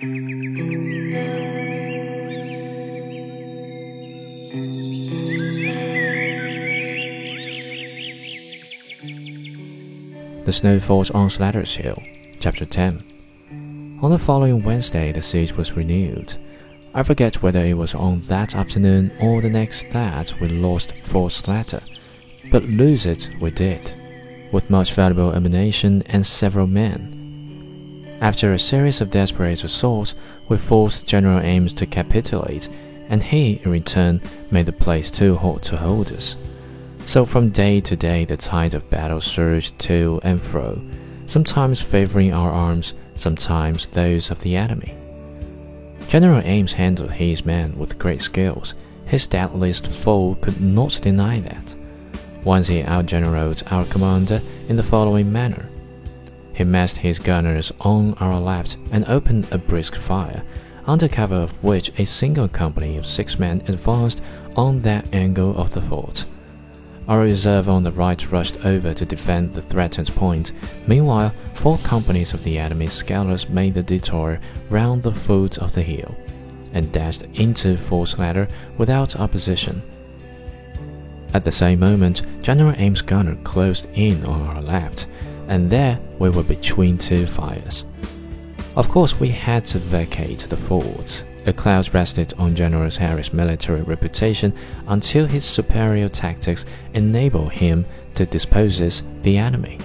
The Snow Fort on Slatter's Hill, Chapter 10. On the following Wednesday, the siege was renewed. I forget whether it was on that afternoon or the next that we lost Fort Slatter, but lose it we did, with much valuable ammunition and several men. After a series of desperate assaults, we forced General Ames to capitulate, and he, in return, made the place too hot to hold us. So from day to day the tide of battle surged to and fro, sometimes favoring our arms, sometimes those of the enemy. General Ames handled his men with great skill. His deadliest foe could not deny that. Once he outgeneraled our commander in the following manner. He massed his gunners on our left and opened a brisk fire, under cover of which a single company of six men advanced on that angle of the fort. Our reserve on the right rushed over to defend the threatened point. Meanwhile, four companies of the enemy's scalers made the detour round the foot of the hill and dashed into Fort Slatter without opposition. At the same moment, General Ames' gunner closed in on our left, and there we were between two fires. Of course, we had to vacate the fort a cloud rested on General Harris' military reputation until his superior tactics enabled him to dispose the enemy.